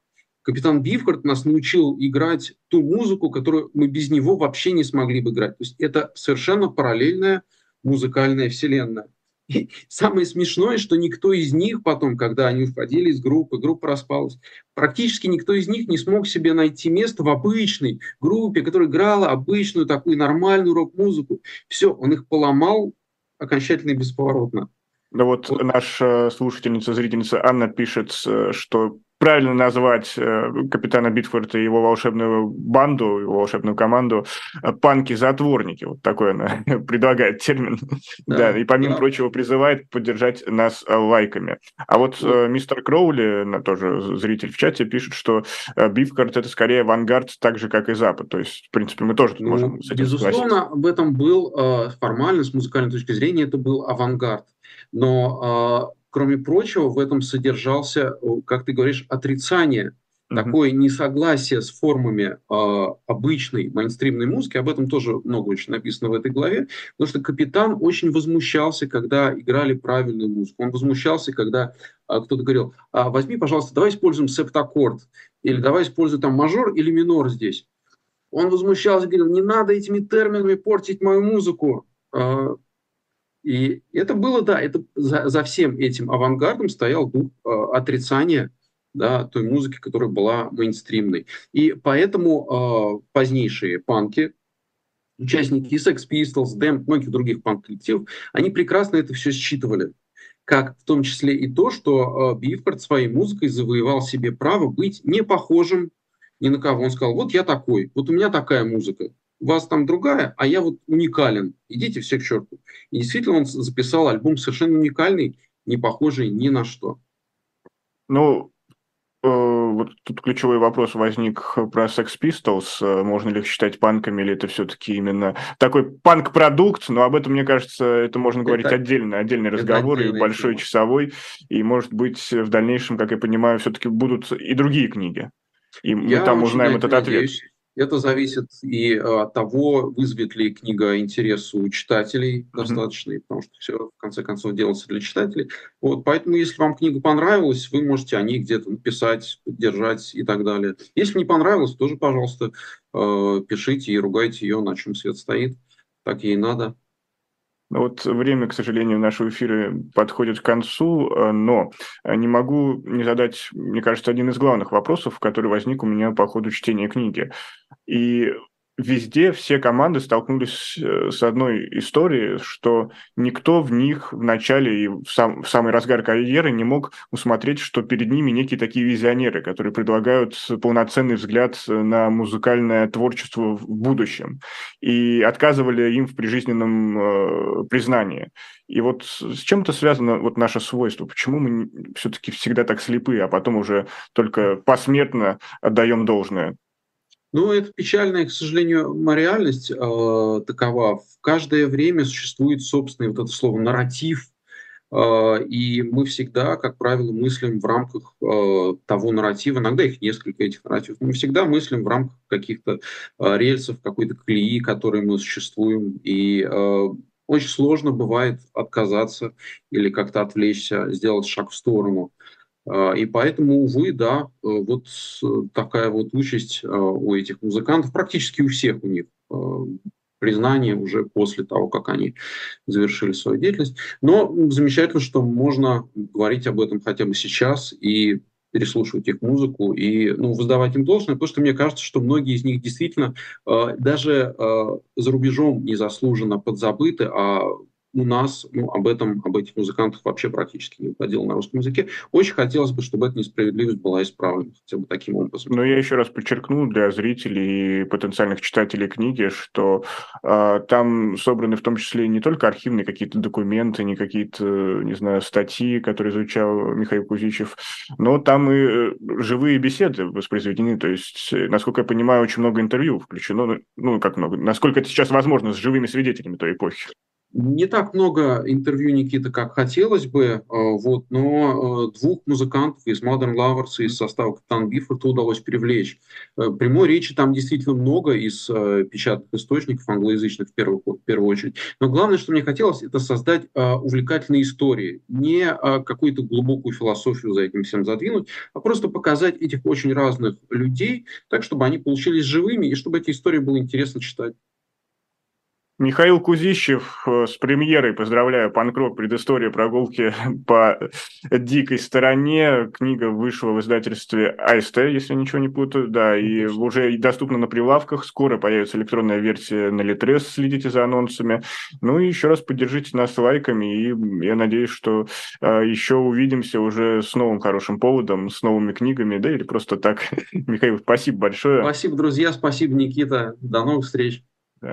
капитан Бифхард нас научил играть ту музыку, которую мы без него вообще не смогли бы играть. То есть это совершенно параллельная музыкальная вселенная. И самое смешное, что никто из них потом, когда они уходили из группы, группа распалась, практически никто из них не смог себе найти место в обычной группе, которая играла обычную такую нормальную рок-музыку. Все, он их поломал окончательно и бесповоротно. Да вот, вот. наша слушательница, зрительница Анна пишет, э, что правильно назвать э, капитана Битфорда и его волшебную банду, его волшебную команду э, панки-затворники. Вот такой она предлагает термин. Да, да и помимо да. прочего призывает поддержать нас э, лайками. А вот э, мистер Кроули, тоже зритель в чате, пишет, что Бифкард это скорее авангард, так же, как и Запад. То есть, в принципе, мы тоже ну, можем с этим Безусловно, в этом был формально, с музыкальной точки зрения, это был авангард. Но кроме прочего, в этом содержался, как ты говоришь, отрицание, mm-hmm. такое несогласие с формами э, обычной мейнстримной музыки. Об этом тоже много очень написано в этой главе. Потому что капитан очень возмущался, когда играли правильную музыку. Он возмущался, когда э, кто-то говорил, а, возьми, пожалуйста, давай используем септаккорд, или давай используем там мажор или минор здесь. Он возмущался, говорил, не надо этими терминами портить мою музыку. А, и это было, да, это за, за всем этим авангардом стоял дух э, отрицания да, той музыки, которая была мейнстримной. И поэтому э, позднейшие панки, участники Sex Pistols, Damned, многих других панк-коллективов, они прекрасно это все считывали. Как в том числе и то, что э, Бифорд своей музыкой завоевал себе право быть не похожим ни на кого. Он сказал, вот я такой, вот у меня такая музыка у вас там другая, а я вот уникален. Идите все к черту. И действительно он записал альбом совершенно уникальный, не похожий ни на что. Ну, э, вот тут ключевой вопрос возник про Sex Pistols. Э, можно ли их считать панками, или это все-таки именно такой панк-продукт? Но об этом, мне кажется, это можно говорить это, отдельно, отдельный разговор, и большой тема. часовой. И, может быть, в дальнейшем, как я понимаю, все-таки будут и другие книги. И мы я там узнаем этот надеюсь. ответ. Это зависит и э, от того, вызовет ли книга интерес у читателей mm-hmm. достаточный, потому что все, в конце концов, делается для читателей. Вот, поэтому, если вам книга понравилась, вы можете о ней где-то написать, поддержать и так далее. Если не понравилось, тоже, пожалуйста, э, пишите и ругайте ее, на чем свет стоит. Так ей надо. Вот время, к сожалению, нашего эфира подходит к концу, э, но не могу не задать, мне кажется, один из главных вопросов, который возник у меня по ходу чтения книги. И везде все команды столкнулись э, с одной историей, что никто в них в начале и в, сам, в самый разгар карьеры не мог усмотреть, что перед ними некие такие визионеры, которые предлагают полноценный взгляд на музыкальное творчество в будущем и отказывали им в прижизненном э, признании. И вот с чем это связано вот наше свойство? Почему мы все-таки всегда так слепы, а потом уже только посмертно отдаем должное? Ну, это печальная, к сожалению, реальность э, такова. В каждое время существует собственный вот это слово нарратив, э, и мы всегда, как правило, мыслим в рамках э, того нарратива. Иногда их несколько этих нарративов. Мы всегда мыслим в рамках каких-то э, рельсов, какой-то колеи, которой мы существуем. И э, очень сложно бывает отказаться или как-то отвлечься, сделать шаг в сторону. А, и поэтому, увы, да, э, вот такая вот участь э, у этих музыкантов, практически у всех у них э, признание уже после того, как они завершили свою деятельность. Но замечательно, что можно говорить об этом хотя бы сейчас и переслушивать их музыку и ну, воздавать им должное, потому что мне кажется, что многие из них действительно э, даже э, за рубежом незаслуженно подзабыты, а у нас ну, об этом, об этих музыкантах вообще практически не уходило на русском языке. Очень хотелось бы, чтобы эта несправедливость была исправлена хотя бы таким образом. Но я еще раз подчеркну для зрителей и потенциальных читателей книги, что э, там собраны в том числе не только архивные какие-то документы, не какие-то, не знаю, статьи, которые изучал Михаил Кузичев, но там и э, живые беседы воспроизведены. То есть, э, насколько я понимаю, очень много интервью включено, ну, как много, насколько это сейчас возможно, с живыми свидетелями той эпохи. Не так много интервью Никиты, как хотелось бы, э, вот, но э, двух музыкантов из Modern Lovers из состава Капитан Бифорта удалось привлечь. Э, прямой речи там действительно много из печатных источников, англоязычных в первую, в первую очередь. Но главное, что мне хотелось, это создать увлекательные истории. Не какую-то глубокую философию за этим всем задвинуть, а просто показать этих очень разных людей, так, чтобы они получились живыми и чтобы эти истории было интересно читать. Михаил Кузищев э, с премьерой, поздравляю, панкрок, предыстория прогулки по дикой стороне. Книга вышла в издательстве АСТ, если ничего не путаю, да, и уже доступна на прилавках. Скоро появится электронная версия на Литрес, следите за анонсами. Ну и еще раз поддержите нас лайками, и я надеюсь, что э, еще увидимся уже с новым хорошим поводом, с новыми книгами, да, или просто так. Михаил, спасибо большое. Спасибо, друзья, спасибо, Никита. До новых встреч.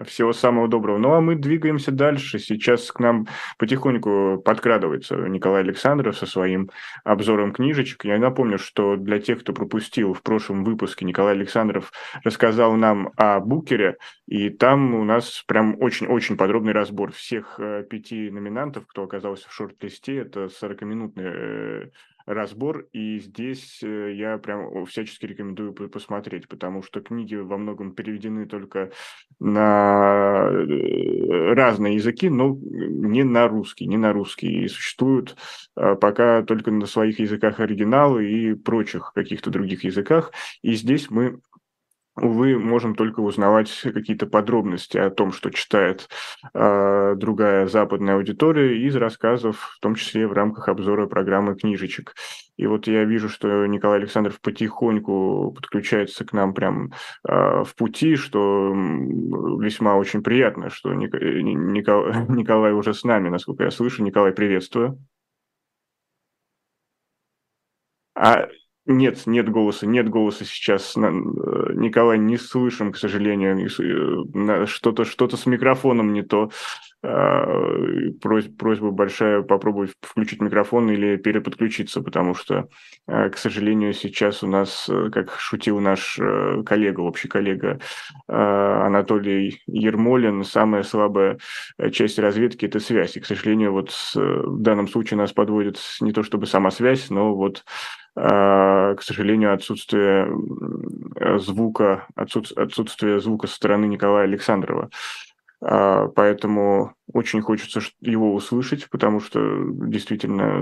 Всего самого доброго. Ну а мы двигаемся дальше. Сейчас к нам потихоньку подкрадывается Николай Александров со своим обзором книжечек. Я напомню, что для тех, кто пропустил в прошлом выпуске, Николай Александров рассказал нам о Букере, и там у нас прям очень-очень подробный разбор всех э, пяти номинантов, кто оказался в шорт-листе. Это 40-минутный разбор, и здесь э, я прям всячески рекомендую посмотреть, потому что книги во многом переведены только на э, разные языки, но не на русский, не на русский, и существуют а, пока только на своих языках оригиналы и прочих каких-то других языках, и здесь мы увы, можем только узнавать какие-то подробности о том, что читает э, другая западная аудитория из рассказов, в том числе в рамках обзора программы книжечек. И вот я вижу, что Николай Александров потихоньку подключается к нам прям э, в пути, что весьма очень приятно, что Ник... Никол... Николай уже с нами, насколько я слышу. Николай, приветствую. А нет, нет голоса, нет голоса сейчас. Э, Николай, не слышим, к сожалению. Э, что-то что с микрофоном не то. А, просьба большая попробовать включить микрофон или переподключиться, потому что, э, к сожалению, сейчас у нас, как шутил наш коллега, общий коллега Анатолий Ермолин, самая слабая часть разведки – это связь. И, к сожалению, вот в данном случае нас подводит не то чтобы сама связь, но вот а, к сожалению, отсутствие звука, отсутствие звука со стороны Николая Александрова. А, поэтому очень хочется его услышать, потому что действительно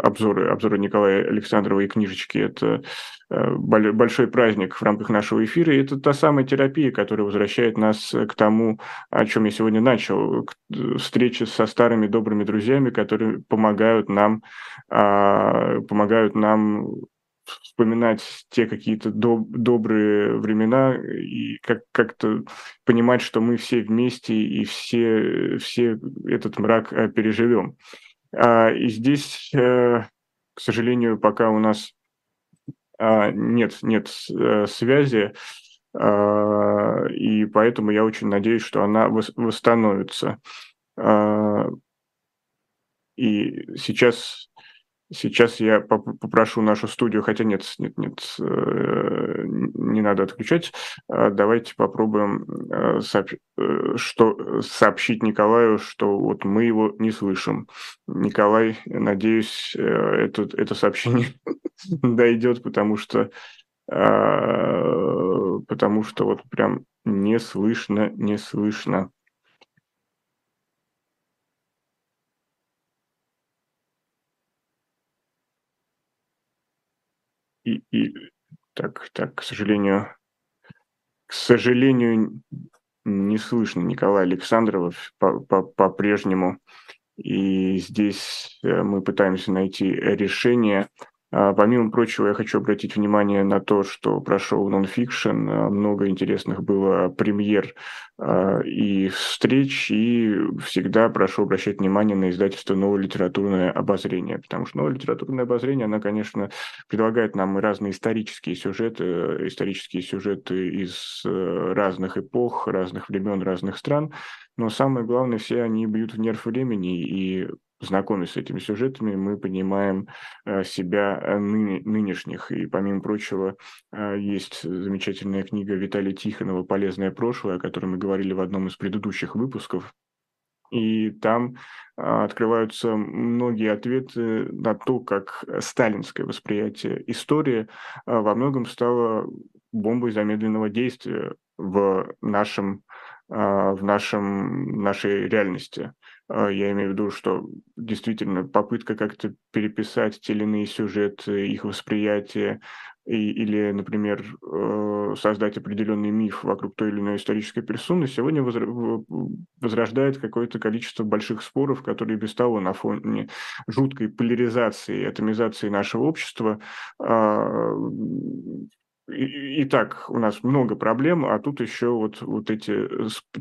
обзоры, обзоры Николая Александрова и книжечки – это э, большой праздник в рамках нашего эфира, и это та самая терапия, которая возвращает нас к тому, о чем я сегодня начал, к встрече со старыми добрыми друзьями, которые помогают нам, а, помогают нам вспоминать те какие-то доб- добрые времена и как- как-то понимать, что мы все вместе и все, все этот мрак э, переживем. А, и здесь, э, к сожалению, пока у нас а, нет, нет э, связи, а, и поэтому я очень надеюсь, что она восстановится. И сейчас Сейчас я попрошу нашу студию, хотя нет, нет, нет, э, не надо отключать. А давайте попробуем э, э, что, сообщить Николаю, что вот мы его не слышим. Николай, надеюсь, это, это сообщение дойдет, потому что, а, потому что вот прям не слышно, не слышно. и, и так, так, к сожалению, к сожалению, не слышно Николая Александрова по-прежнему. И здесь э, мы пытаемся найти решение. А, помимо прочего, я хочу обратить внимание на то, что прошел нонфикшн, а, много интересных было премьер а, и встреч, и всегда прошу обращать внимание на издательство «Новое литературное обозрение», потому что «Новое литературное обозрение», оно, конечно, предлагает нам разные исторические сюжеты, исторические сюжеты из э, разных эпох, разных времен, разных стран, но самое главное, все они бьют в нерв времени, и знакомясь с этими сюжетами, мы понимаем э, себя э, ныне, нынешних. И, помимо прочего, э, есть замечательная книга Виталия Тихонова «Полезное прошлое», о которой мы говорили в одном из предыдущих выпусков. И там открываются многие ответы на то, как сталинское восприятие истории во многом стало бомбой замедленного действия в нашем в нашем, нашей реальности А, я имею в виду, что действительно попытка как-то переписать те или иные сюжеты, их восприятие, и, или, например, э, создать определенный миф вокруг той или иной исторической персоны, сегодня возрождает какое-то количество больших споров, которые без того на фоне жуткой поляризации и атомизации нашего общества а, и, и так у нас много проблем, а тут еще вот, вот эти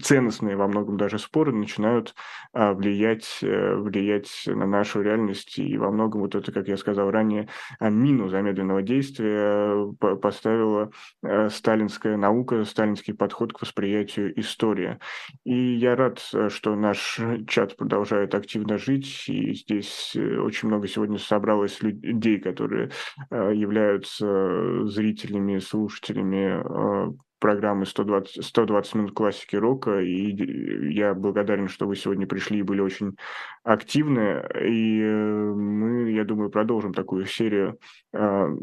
ценностные во многом даже споры начинают а, влиять, э, влиять на нашу реальность. И во многом вот это, как я сказал ранее, а, мину замедленного действия э, поставила э, сталинская наука, сталинский подход к восприятию истории. И я рад, что наш чат продолжает активно жить, и здесь очень много сегодня собралось людей, которые являются зрителями слушателями э, программы 120, 120 минут классики рока, и я благодарен, что вы сегодня пришли и были очень активны, и э, мы, я думаю, продолжим такую серию э,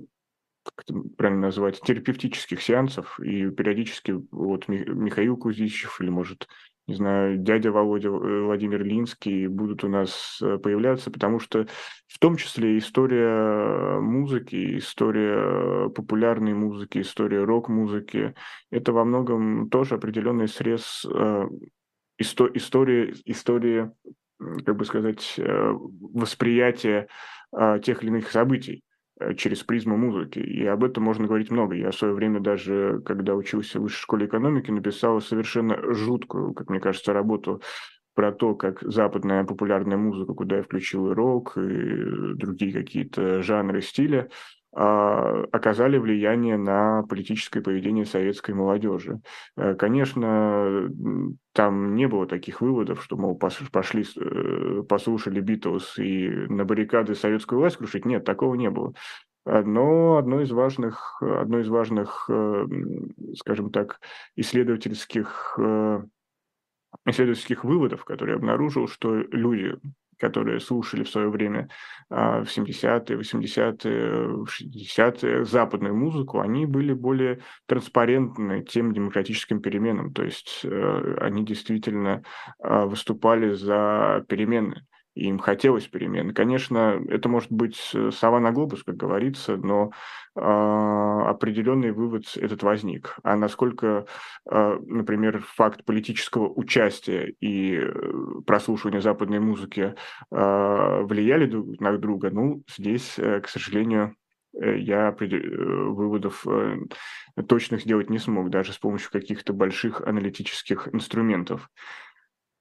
как это правильно назвать, терапевтических сеансов, и периодически вот Михаил Кузичев или, может, не знаю, дядя Володя э, Владимир Линский будут у нас э, появляться, потому что в том числе история музыки, история популярной музыки, история рок-музыки, это во многом тоже определенный срез э, исто- истории, истории, как бы сказать, э, восприятия э, тех или иных событий. Э, через призму музыки. И об этом можно говорить много. Я в свое время даже, когда учился в высшей школе экономики, написал совершенно жуткую, как мне кажется, работу про то, как западная популярная музыка, куда я включил и рок, и другие какие-то жанры стиля, а, оказали влияние на политическое поведение советской молодежи. Э, конечно, там не было таких выводов, что, мол, пошли, э, послушали Битлз и на баррикады советскую власть крушить. Нет, такого не было. Э, но одно из важных, одно из важных, скажем так, исследовательских исследовательских выводов, которые я обнаружил, что люди, которые слушали в свое время а, в 70-е, 80-е, 60-е западную музыку, они были более транспарентны тем демократическим переменам. То есть э, они действительно а, выступали за перемены и им хотелось перемен. Конечно, это может быть э, сова на глобус, как говорится, но э, определенный вывод этот возник. А насколько, э, например, факт политического участия и э, прослушивания западной музыки э, влияли друг на друга, ну, здесь, э, к сожалению, э, я выводов точных сделать не смог, даже с помощью каких-то больших аналитических инструментов.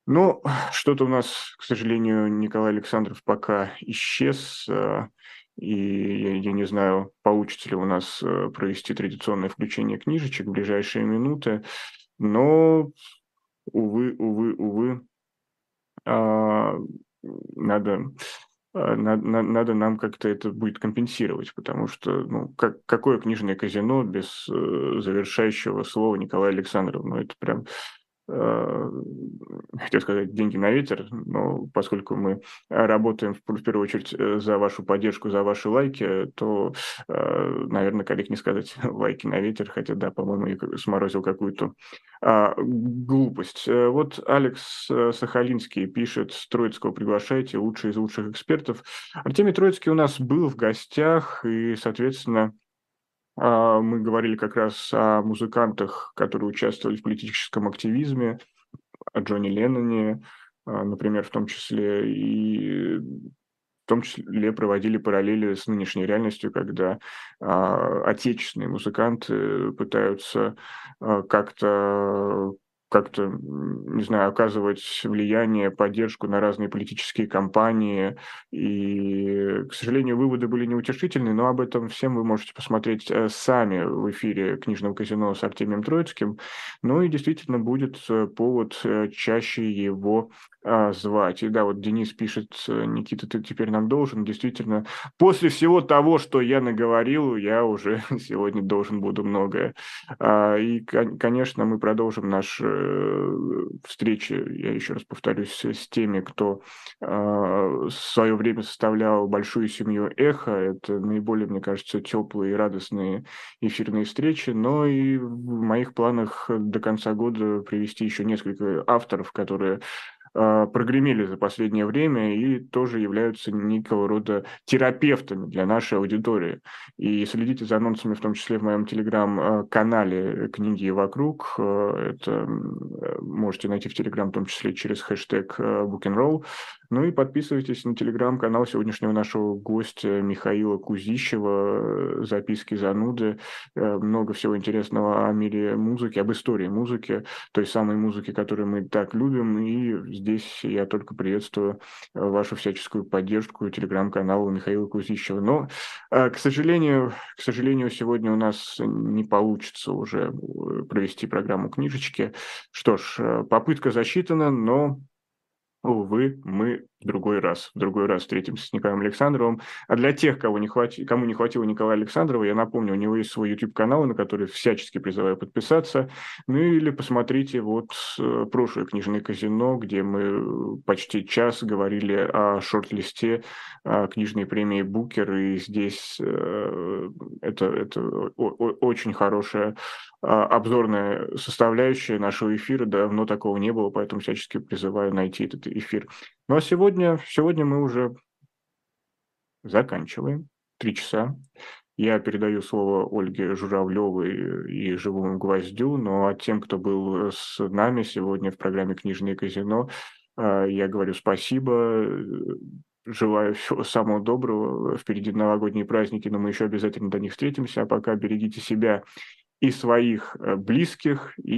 Ну, что-то у нас, к сожалению, Николай Александров пока исчез, э, и я, не знаю, получится ли у нас э, провести традиционное включение книжечек в ближайшие минуты, но, увы, увы, увы, а, надо надо, надо нам как-то это будет компенсировать, потому что, ну, как, какое книжное казино без э, завершающего слова Николая Александрова? Ну, это прям хотел сказать, деньги на ветер, но поскольку мы работаем в первую очередь э, за вашу поддержку, за ваши лайки, то, э, наверное, коллег не сказать лайки на ветер, хотя, да, по-моему, я сморозил какую-то а, глупость. Вот Алекс Сахалинский пишет, Троицкого приглашайте, лучший из лучших экспертов. Артемий Троицкий у нас был в гостях, и, соответственно, мы говорили как раз о музыкантах, которые участвовали в политическом активизме, о Джонни Ленноне, а, например, в том числе, и в том числе проводили параллели с нынешней реальностью, когда а, отечественные музыканты пытаются как-то как-то, не знаю, оказывать влияние, поддержку на разные политические кампании. И, к сожалению, выводы были неутешительны, но об этом всем вы можете посмотреть э, сами в эфире книжного казино с Артемием Троицким. Ну и действительно будет э, повод э, чаще его звать. И да, вот Денис пишет, Никита, ты теперь нам должен. Действительно, после всего того, что я наговорил, я уже сегодня должен буду многое. А, и, конечно, мы продолжим наши э, встречи, я еще раз повторюсь, с теми, кто а, в свое время составлял большую семью «Эхо». Это наиболее, мне кажется, теплые и радостные эфирные встречи. Но и в моих планах до конца года привести еще несколько авторов, которые прогремели за последнее время и тоже являются некого рода терапевтами для нашей аудитории. И следите за анонсами, в том числе в моем телеграм-канале «Книги вокруг». Это можете найти в телеграм, в том числе через хэштег Book'n'Roll. Ну и подписывайтесь на телеграм-канал сегодняшнего нашего гостя Михаила Кузищева «Записки зануды». Много всего интересного о мире музыки, об истории музыки, той самой музыки, которую мы так любим. И здесь я только приветствую вашу всяческую поддержку телеграм-канала Михаила Кузищева. Но, к сожалению, к сожалению, сегодня у нас не получится уже провести программу книжечки. Что ж, попытка засчитана, но Увы, мы в другой раз, в другой раз встретимся с Николаем Александровым. А для тех, кого не хвати... кому не хватило Николая Александрова, я напомню, у него есть свой YouTube-канал, на который всячески призываю подписаться. Ну или посмотрите вот э, прошлое книжное казино, где мы почти час говорили о шорт-листе книжной премии Букер, и здесь э, это, это очень хорошая а, обзорная составляющая нашего эфира. Давно такого не было, поэтому всячески призываю найти этот эфир. Ну а сегодня, сегодня мы уже заканчиваем. Три часа. Я передаю слово Ольге Журавлевой и Живому Гвоздю, но а тем, кто был с нами сегодня в программе «Книжное казино», а, я говорю спасибо, желаю всего самого доброго. Впереди новогодние праздники, но мы еще обязательно до них встретимся. А пока берегите себя и своих э, близких, и